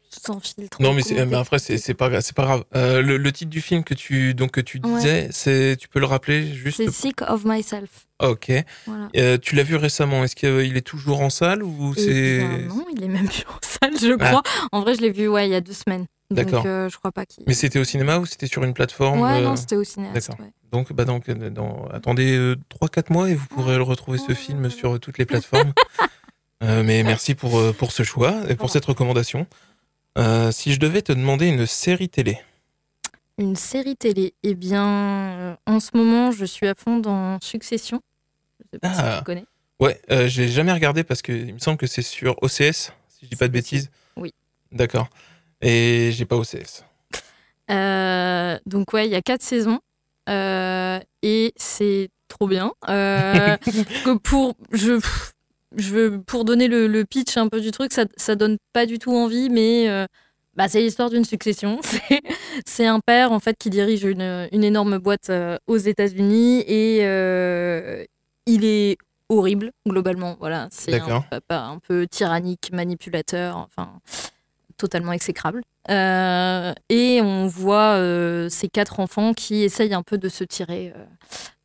sans filtre. Non, mais, mais après, c'est pas, pas grave. Euh, le, le titre du film que tu, donc, que tu Ouais. disais, c'est, tu peux le rappeler juste? C'est Sick of Myself. Ok. Voilà. Euh, tu l'as vu récemment. Est-ce qu'il est toujours en salle ou Eh c'est. non, il est même plus en salle, je Ah. crois. En vrai, je l'ai vu ouais, il y a deux semaines. D'accord. euh, je crois pas qu'il. Mais c'était au cinéma ou c'était sur une plateforme Ouais, euh, non, c'était au cinéaste. d'accord. ouais. Donc, bah donc, euh, dans- attendez 3-4 mois et vous pourrez le retrouver ce film sur toutes les plateformes. Mais merci pour, pour ce choix et pour Voilà. cette recommandation. Si je devais te demander une série télé, Une série télé. Eh bien, en ce moment, je suis à fond dans Succession. Je sais pas Ah. si tu connais. ouais, euh, j'ai jamais regardé parce que il me semble que c'est sur OCS, si je dis pas de bêtises. Oui. D'accord. Et j'ai pas OCS. Euh, donc ouais, il y a quatre saisons euh, et c'est trop bien. Euh, que pour je, je veux pour donner le, le pitch un peu du truc, ça ça donne pas du tout envie, mais euh, bah, c'est l'histoire d'une succession. C'est- un père en fait qui dirige une, une énorme boîte aux États-Unis et il est horrible globalement. Voilà, c'est un papa un peu tyrannique, manipulateur, enfin totalement exécrable. Euh, et on voit euh, ces quatre enfants qui essayent un peu de se tirer euh,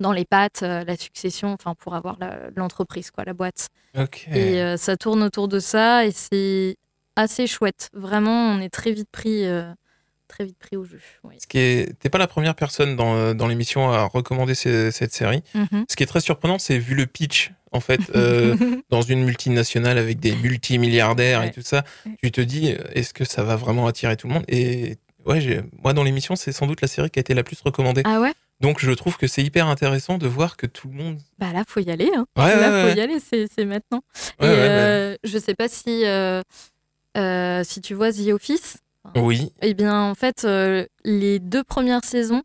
dans les pattes la succession, enfin pour avoir l'entreprise, quoi, la boîte. Et ça tourne autour de ça et c'est assez chouette. Vraiment, on est très vite pris, très vite pris au jeu. oui. Ce qui est, t'es pas la première personne dans, euh, dans l'émission à recommander ces- cette série. Mhm. Ce qui est très surprenant, c'est vu le pitch, en fait, euh, dans une multinationale avec des multimilliardaires et tout ça, tu te dis, est-ce que ça va vraiment attirer tout le monde? Et ouais, j'ai- moi, dans l'émission, c'est sans doute la série qui a été la plus recommandée. ah ouais? Donc, je trouve que c'est hyper intéressant de voir que tout le monde. Bah là, faut y aller. Hein. Ouais, là, ouais, faut y aller, c'est c'est maintenant. Ouais, et euh, je sais pas si, euh, euh, si tu vois The Office. Oui, Eh bien, en fait, euh, les deux premières saisons,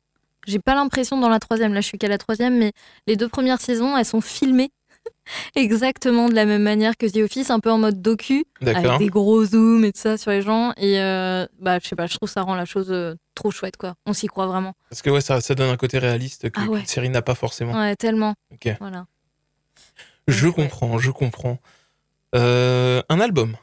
j'ai pas l'impression dans la troisième, là je suis qu'à la troisième, mais les deux premières saisons, elles sont filmées exactement de la même manière que The Office, un peu en mode docu, avec des gros zooms et tout ça sur les gens. Et euh, bah, je sais pas, je trouve ça rend la chose euh, trop chouette, quoi. On s'y croit vraiment. Parce que ouais, ça, ça donne un côté réaliste que Ah ouais. série n'a pas forcément. Ouais, tellement. Ok. Voilà. Je comprends, je comprends. Euh, un album.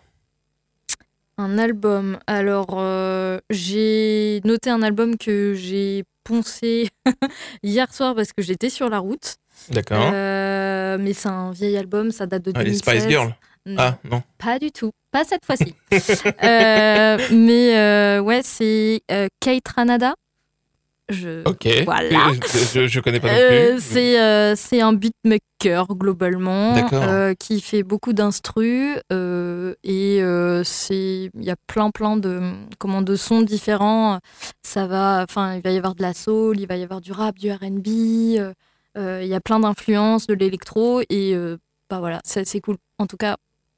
Un album. Alors, euh, j'ai noté un album que j'ai poncé hier soir parce que j'étais sur la route. D'accord. Euh, mais c'est un vieil album, ça date de Ah, les 2016. Spice Girls. Non, Ah, non. Pas du tout, pas cette fois-ci. Euh, mais ouais, c'est Kate Ranada. Je... Ok. Voilà. Je, je connais pas non Euh, plus. c'est euh, c'est un beatmaker globalement euh, qui fait beaucoup d'instrus euh, et c'est il y a plein plein de comment de sons différents ça va enfin il va y avoir de la soul il va y avoir du rap du R&B il y a plein d'influences de l'électro et bah voilà c'est cool en tout cas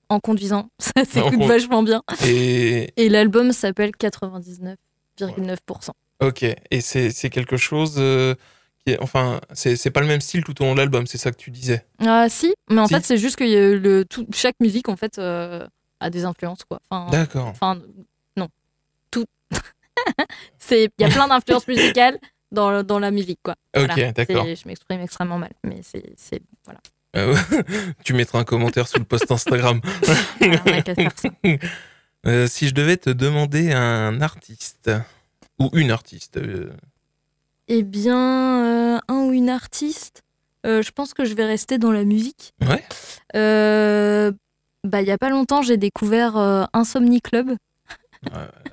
en conduisant ça s'écoute vachement bien Et et l'album s'appelle 99,9% ok. Et c'est quelque chose euh, qui est, enfin, c'est pas le même style tout au long de l'album. C'est ça que tu disais? Ah si, mais en Si. fait c'est juste que y a le, tout, chaque musique en fait euh, a des influences quoi. Enfin, D'accord. enfin non, tout. c'est il y a plein d'influences musicales dans, dans la musique quoi. Ok, Voilà. d'accord. Je m'exprime extrêmement mal, mais c'est voilà. Euh, tu mettras un commentaire sous le post Instagram. Voilà, on a qu'à faire ça. Si je devais te demander un artiste ou une artiste, euh, Eh bien, euh, un ou une artiste, euh, je pense que je vais rester dans la musique. Ouais. Euh, bah il y a pas longtemps j'ai découvert Insomnie Club.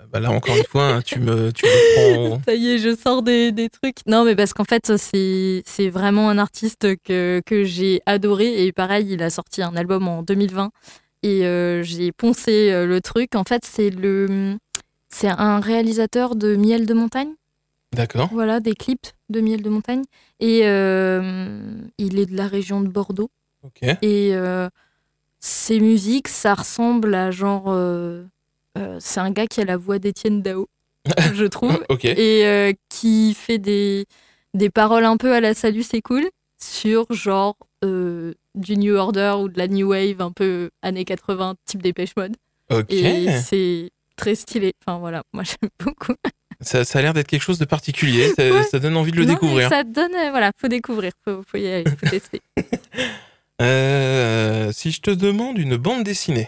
bah là encore une fois, hein, tu me, tu me prends. Ça y est, je sors des, des trucs. Non, mais parce qu'en fait, c'est vraiment un artiste que, que j'ai adoré. Et pareil, il a sorti un album en 2020. Et j'ai poncé le truc. En fait, c'est le c'est un réalisateur de Miel de montagne. D'accord. Voilà, des clips de Miel de montagne. Et euh, il est de la région de Bordeaux. Ok. Et euh, ses musiques, ça ressemble à genre. euh, c'est un gars qui a la voix d'Étienne Dao, je trouve Ok. et qui fait des, des paroles un peu à la salut, c'est cool, sur genre du New Order ou de la New Wave, un peu années 80, type Dépêche Mode. Ok. Et c'est très stylé. Enfin voilà, moi j'aime beaucoup. Ça, ça a l'air d'être quelque chose de particulier. Ça, Ouais. ça donne envie de le Non, mais découvrir. Ça donne, euh, voilà, faut découvrir, faut, faut y aller, faut tester. Euh, si je te demande une bande dessinée.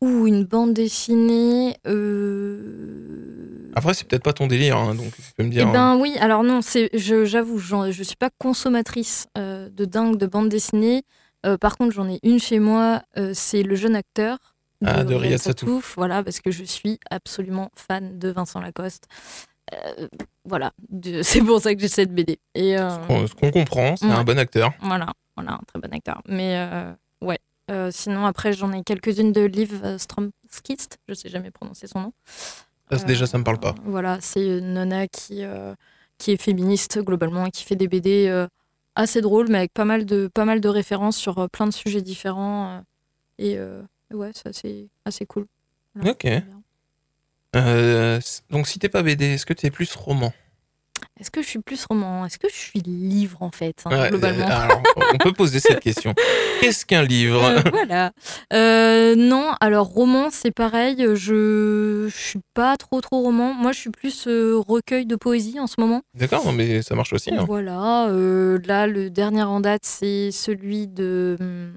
Ou une bande dessinée. Euh... Après, c'est peut-être pas ton délire, hein, donc tu peux me Eh dire. ben oui, alors non, c'est, je, j'avoue, j'en- je suis pas consommatrice euh, de dingue de bande dessinée. Euh, par contre, j'en ai une chez moi, euh, c'est Le jeune acteur Ah, de Riyad Satouf. Voilà, parce que je suis absolument fan de Vincent Lacoste. Euh, voilà, c'est pour ça que j'ai cette BD. Et euh, Ce qu'on comprend, c'est Ouais. un bon acteur. voilà, voilà, un très bon acteur. Mais euh, ouais, sinon après j'en ai quelques-unes de Liv Stromskist, je sais jamais prononcer son nom. Ça, déjà, ça me parle pas. Voilà, c'est une qui, qui est féministe globalement et qui fait des BD assez drôles, mais avec pas mal de, pas mal de références sur plein de sujets différents. et ouais, c'est assez, assez cool. Voilà, Ok. Euh, donc, si t'es pas BD, est-ce que t'es plus roman? Est-ce que je suis plus roman? Est-ce que je suis livre en fait, hein, Ouais, globalement? euh, alors, on peut poser cette question. Qu'est-ce qu'un livre? Euh, voilà. Euh, non, alors roman, c'est pareil. Je, je suis pas trop trop roman. Moi, je suis plus euh, recueil de poésie en ce moment. D'accord, mais ça marche aussi. hein. Voilà. euh, là, le dernier en date, c'est celui de hum,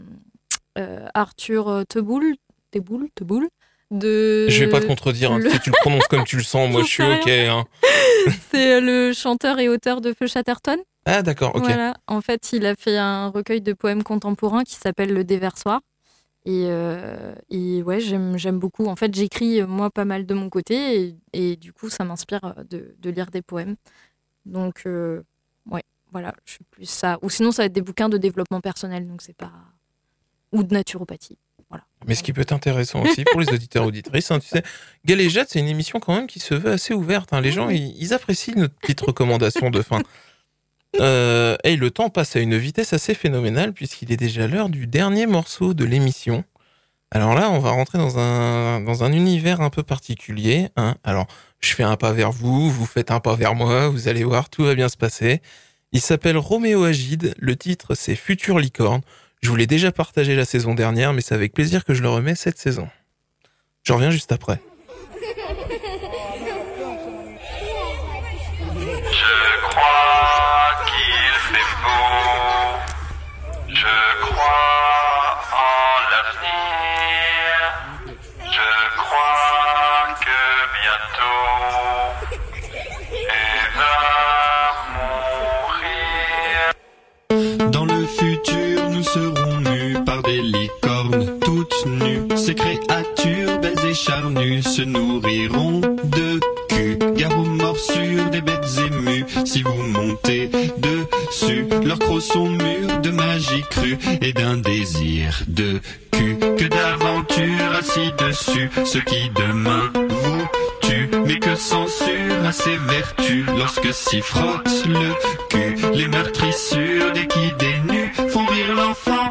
Arthur Teboul. Teboul, Teboul. De... Je vais pas te contredire, hein. le- si tu le prononces comme tu le sens, moi je suis ok. hein. C'est le chanteur et auteur de Feu Chatterton. Ah d'accord, ok. Voilà. En fait, il a fait un recueil de poèmes contemporains qui s'appelle Le Déversoir. Et, euh, et ouais, j'aime beaucoup. En fait, j'écris euh, moi pas mal de mon côté et, et du coup, ça m'inspire euh, de, de lire des poèmes. Donc, euh, ouais, voilà, je suis plus ça. Ou sinon, ça va être des bouquins de développement personnel, donc c'est pas. Ou de naturopathie. Mais ce qui peut être intéressant aussi pour les auditeurs auditrices, hein, tu sais, Galéjade, c'est une émission quand même qui se veut assez ouverte. hein. Les gens, ils, ils apprécient notre petite recommandation de fin. Euh, et le temps passe à une vitesse assez phénoménale puisqu'il est déjà l'heure du dernier morceau de l'émission. Alors là, on va rentrer dans un, dans un univers un peu particulier. hein. Alors, je fais un pas vers vous, vous faites un pas vers moi, vous allez voir, tout va bien se passer. Il s'appelle Roméo Agide, le titre c'est Future Licorne. Je vous l'ai déjà partagé la saison dernière, mais c'est avec plaisir que je le remets cette saison. Je reviens juste après. Se nourriront de cul. Gare aux morsures des bêtes émues. Si vous montez dessus, leurs crocs sont mûrs de magie crue et d'un désir de cul. Que d'aventure assis dessus, ce qui demain vous tue. Mais que censure à ses vertus lorsque s'y frotte le cul. Les meurtrissures des qui dénus font rire l'enfant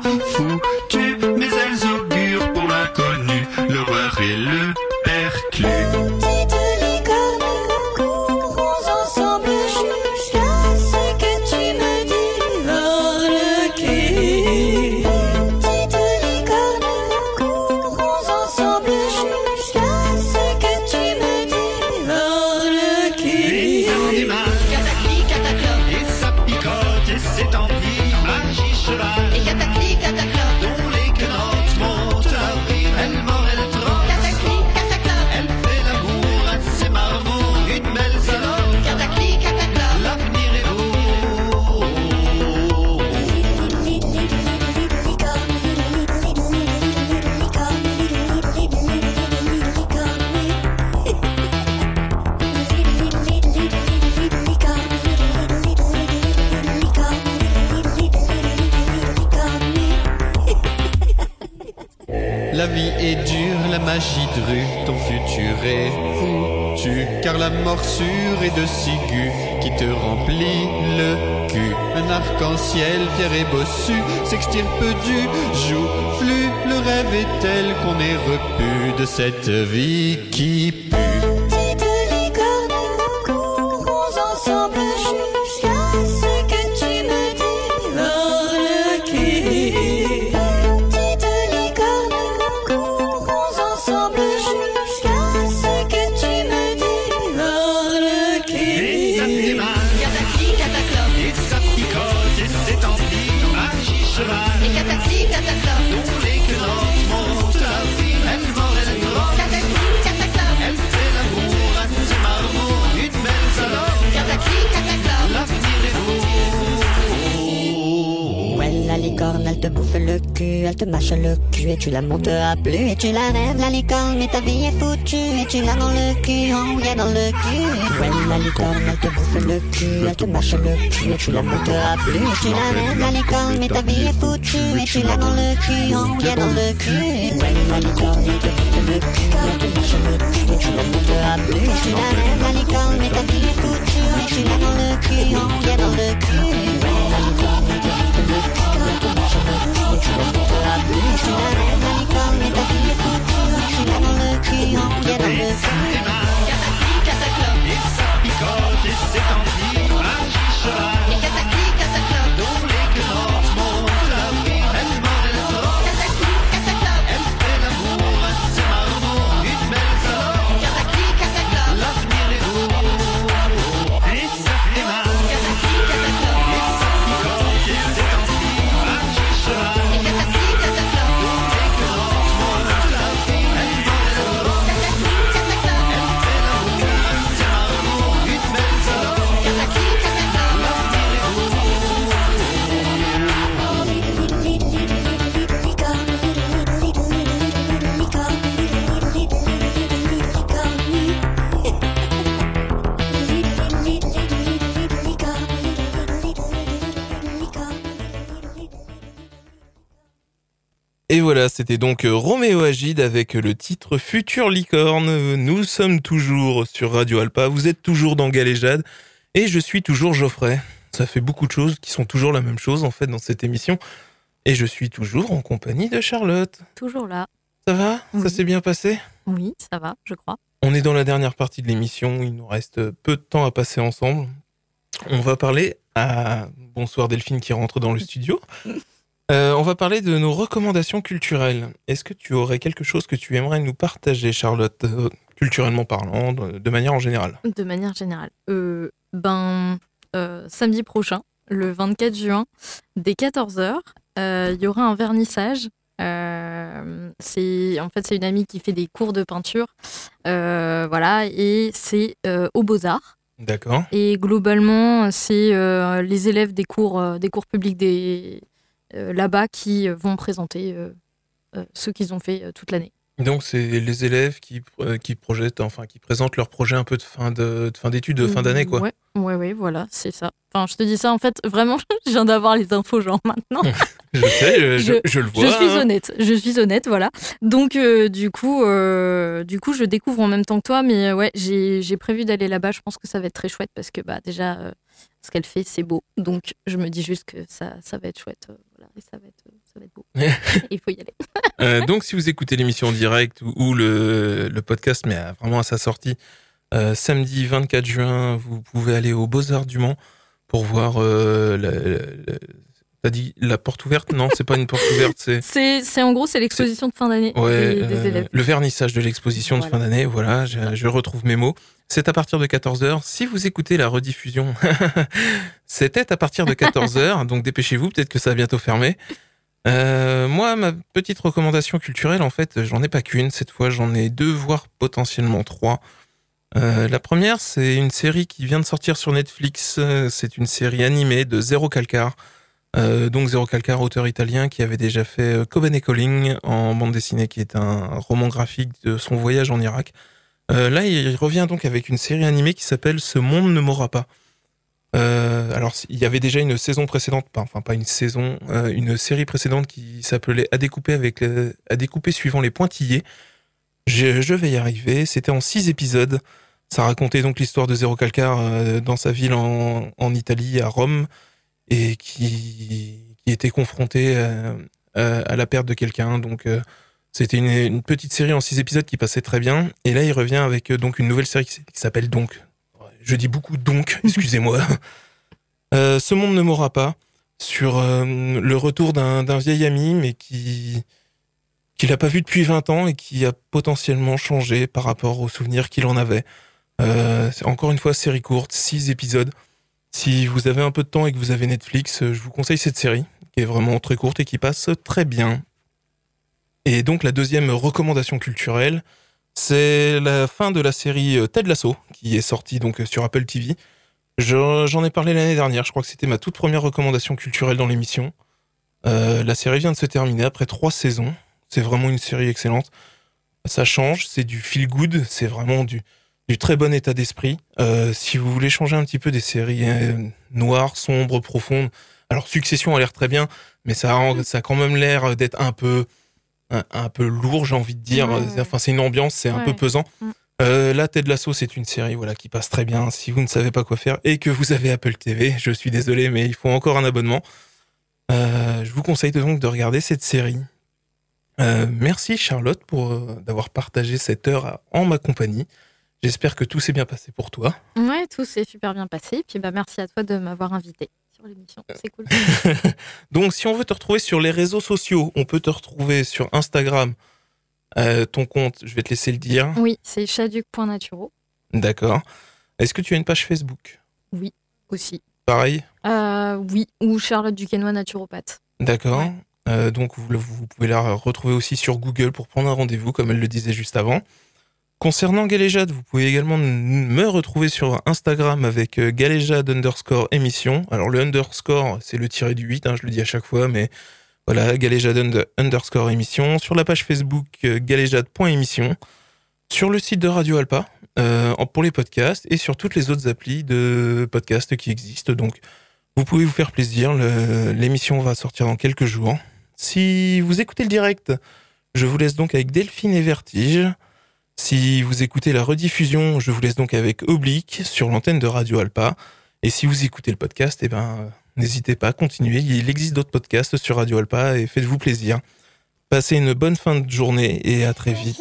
foutu. Car la morsure est de cigu qui te remplit le cul. Un arc-en-ciel fier et bossu s'extirpe du joufflu. Le rêve est tel qu'on est repu de cette vie qui cul et tu la monteras plus. Et tu la rêves, la licorne, mais ta vie est foutue. Et tu l'as dans le cul, oh yeah, dans le cul. Ouais, la licorne, elle te bouffe le cul, elle te mâche le cul et tu la monteras plus. Et tu la rêves, la licorne, mais ta vie est foutue. Et tu l'as dans le cul, oh yeah, dans le cul. Ouais, la licorne, elle te bouffe le cul, elle te mâche le cul et tu la monteras plus. Et tu la la ta vie est foutue. Et tu l'as dans le cul, oh dans le cul. Voilà, c'était donc euh, Roméo Agide avec le titre Future Licorne. Nous sommes toujours sur Radio Alpa, vous êtes toujours dans Galéjade et je suis toujours Geoffrey. Ça fait beaucoup de choses qui sont toujours la même chose en fait dans cette émission. Et je suis toujours en compagnie de Charlotte. Toujours là. Ça va? Ça s'est bien passé? Oui, ça va, je crois. On est dans la dernière partie de l'émission, il nous reste peu de temps à passer ensemble. On va parler à... Bonsoir Delphine qui rentre dans le studio. Euh, on va parler de nos recommandations culturelles. Est-ce que tu aurais quelque chose que tu aimerais nous partager, Charlotte, euh, culturellement parlant, de, manière en général? De manière générale. Euh, ben, samedi prochain, le 24 juin, dès 14h, il y aura un vernissage. C'est en fait c'est une amie qui fait des cours de peinture, voilà, et c'est aux Beaux Arts. D'accord. Et globalement, c'est les élèves des cours, des cours publics des, là-bas qui euh, vont présenter euh, euh, ce qu'ils ont fait euh, toute l'année. Donc c'est les élèves qui, euh, qui projettent, enfin qui présentent leur projet un peu de fin de, de fin d'études, de fin d'année, quoi. Ouais, ouais, ouais, voilà, c'est ça. Enfin, je te dis ça, en fait, vraiment, je viens d'avoir les infos, genre maintenant. Je sais, je, je- Je- je le vois. Je suis hein. honnête, je suis honnête, voilà. Donc, euh, du coup, euh, du coup, je découvre en même temps que toi, mais euh, ouais, j'ai j'ai prévu d'aller là-bas. Je pense que ça va être très chouette parce que, bah, déjà, euh, ce qu'elle fait, c'est beau. Donc, je me dis juste que ça, ça va être chouette, euh, et ça va être, euh, ça va être beau. Il faut y aller. Euh, donc, si vous écoutez l'émission en direct ou, ou le, le podcast, mais à- vraiment à sa sortie, euh, samedi 24 juin, vous pouvez aller au Beaux-Arts du Mans pour voir. Euh, la, la- la- T'as dit la porte ouverte? Non, c'est pas une porte ouverte, c'est. C'est, c'est en gros, c'est l'exposition de fin d'année Ouais, des, des euh, élèves. le vernissage de l'exposition de fin d'année, voilà, je, je retrouve mes mots. C'est à partir de 14h. Si vous écoutez la rediffusion, c'était à partir de 14h, donc dépêchez-vous, peut-être que ça va bientôt fermer. Euh, moi, ma petite recommandation culturelle, en fait, j'en ai pas qu'une. Cette fois, j'en ai deux, voire potentiellement trois. Euh, la première, c'est une série qui vient de sortir sur Netflix. Euh, C'est une série animée de Zéro Calcar. Donc Zéro Calcar, auteur italien qui avait déjà fait Coben et Calling en bande dessinée, qui est un roman graphique de son voyage en Irak. Euh, là, il revient donc avec une série animée qui s'appelle Ce monde ne mourra pas. Euh, alors, il y avait déjà une saison précédente, pas- enfin pas une saison, euh, une série précédente qui s'appelait À découper avec à découper suivant les pointillés. Je, vais y arriver. C'était en six épisodes. Ça racontait donc l'histoire de Zéro Calcar dans sa ville en, Italie, à Rome, et qui, qui était confronté à la perte de quelqu'un. Donc, c'était une, une petite série en six épisodes qui passait très bien. Et là, il revient avec euh, donc une nouvelle série qui, s'appelle Donc. Je dis beaucoup donc, excusez-moi. Euh, Ce monde ne mourra pas sur euh, le retour d'un vieil ami, mais qui qu'il n'a pas vu depuis 20 ans et qui a potentiellement changé par rapport aux souvenirs qu'il en avait. Euh, encore une fois, série courte, 6 épisodes. Si vous avez un peu de temps et que vous avez Netflix, je vous conseille cette série, qui est vraiment très courte et qui passe très bien. Et donc la deuxième recommandation culturelle, c'est la fin de la série euh, Ted Lasso, qui est sortie donc euh, sur Apple TV. Je- J'en ai parlé l'année dernière, je crois que c'était ma toute première recommandation culturelle dans l'émission. Euh, la série vient de se terminer après trois saisons. C'est vraiment une série excellente. Ça change, c'est du feel good, c'est vraiment du, très bon état d'esprit. Si vous voulez changer un petit peu des séries noires, sombres, profondes, alors Succession a l'air très bien, mais ça a quand même l'air d'être un peu, un, un peu lourd, j'ai envie de dire. Enfin, c'est une ambiance, c'est un peu pesant. Mm. Euh, là, Ted Lasso, c'est une série voilà qui passe très bien. Si vous ne savez pas quoi faire et que vous avez Apple TV, je suis désolé, mais il faut encore un abonnement. Euh, je vous conseille donc de regarder cette série. Euh, merci Charlotte pour d'avoir partagé cette heure en ma compagnie. J'espère que tout s'est bien passé pour toi. Ouais, tout s'est super bien passé. Puis bah, merci à toi de m'avoir invité sur l'émission. C'est cool. Donc, si on veut te retrouver sur les réseaux sociaux, on peut te retrouver sur Instagram. Euh, ton compte, je vais te laisser le dire. Oui, c'est chaduc.naturo D'accord. Est-ce que tu as une page Facebook? Aussi. Pareil? Euh, oui, ou Charlotte Duquesnois naturopathe. D'accord. Ouais. Euh, donc vous, vous pouvez la retrouver aussi sur Google pour prendre un rendez-vous, comme elle le disait juste avant. Concernant Galéjade, vous pouvez également me retrouver sur Instagram avec euh, Galéjade underscore émission. Alors le underscore, c'est le tiré du 8, hein, je le dis à chaque fois, mais voilà, Galéjade under- underscore émission. Sur la page Facebook, euh, galéjade.émission. Sur le site de Radio Alpa, euh, pour les podcasts, et sur toutes les autres applis de podcasts qui existent. Donc vous pouvez vous faire plaisir, l'émission va sortir dans quelques jours. Si vous écoutez le direct, je vous laisse donc avec Delphine et Vertige. Si vous écoutez la rediffusion, je vous laisse donc avec Oblique sur l'antenne de Radio Alpa. Et si vous écoutez le podcast, eh ben, euh, n'hésitez pas à continuer. Il existe d'autres podcasts sur Radio Alpa et faites-vous plaisir. Passez une bonne fin de journée et à très vite.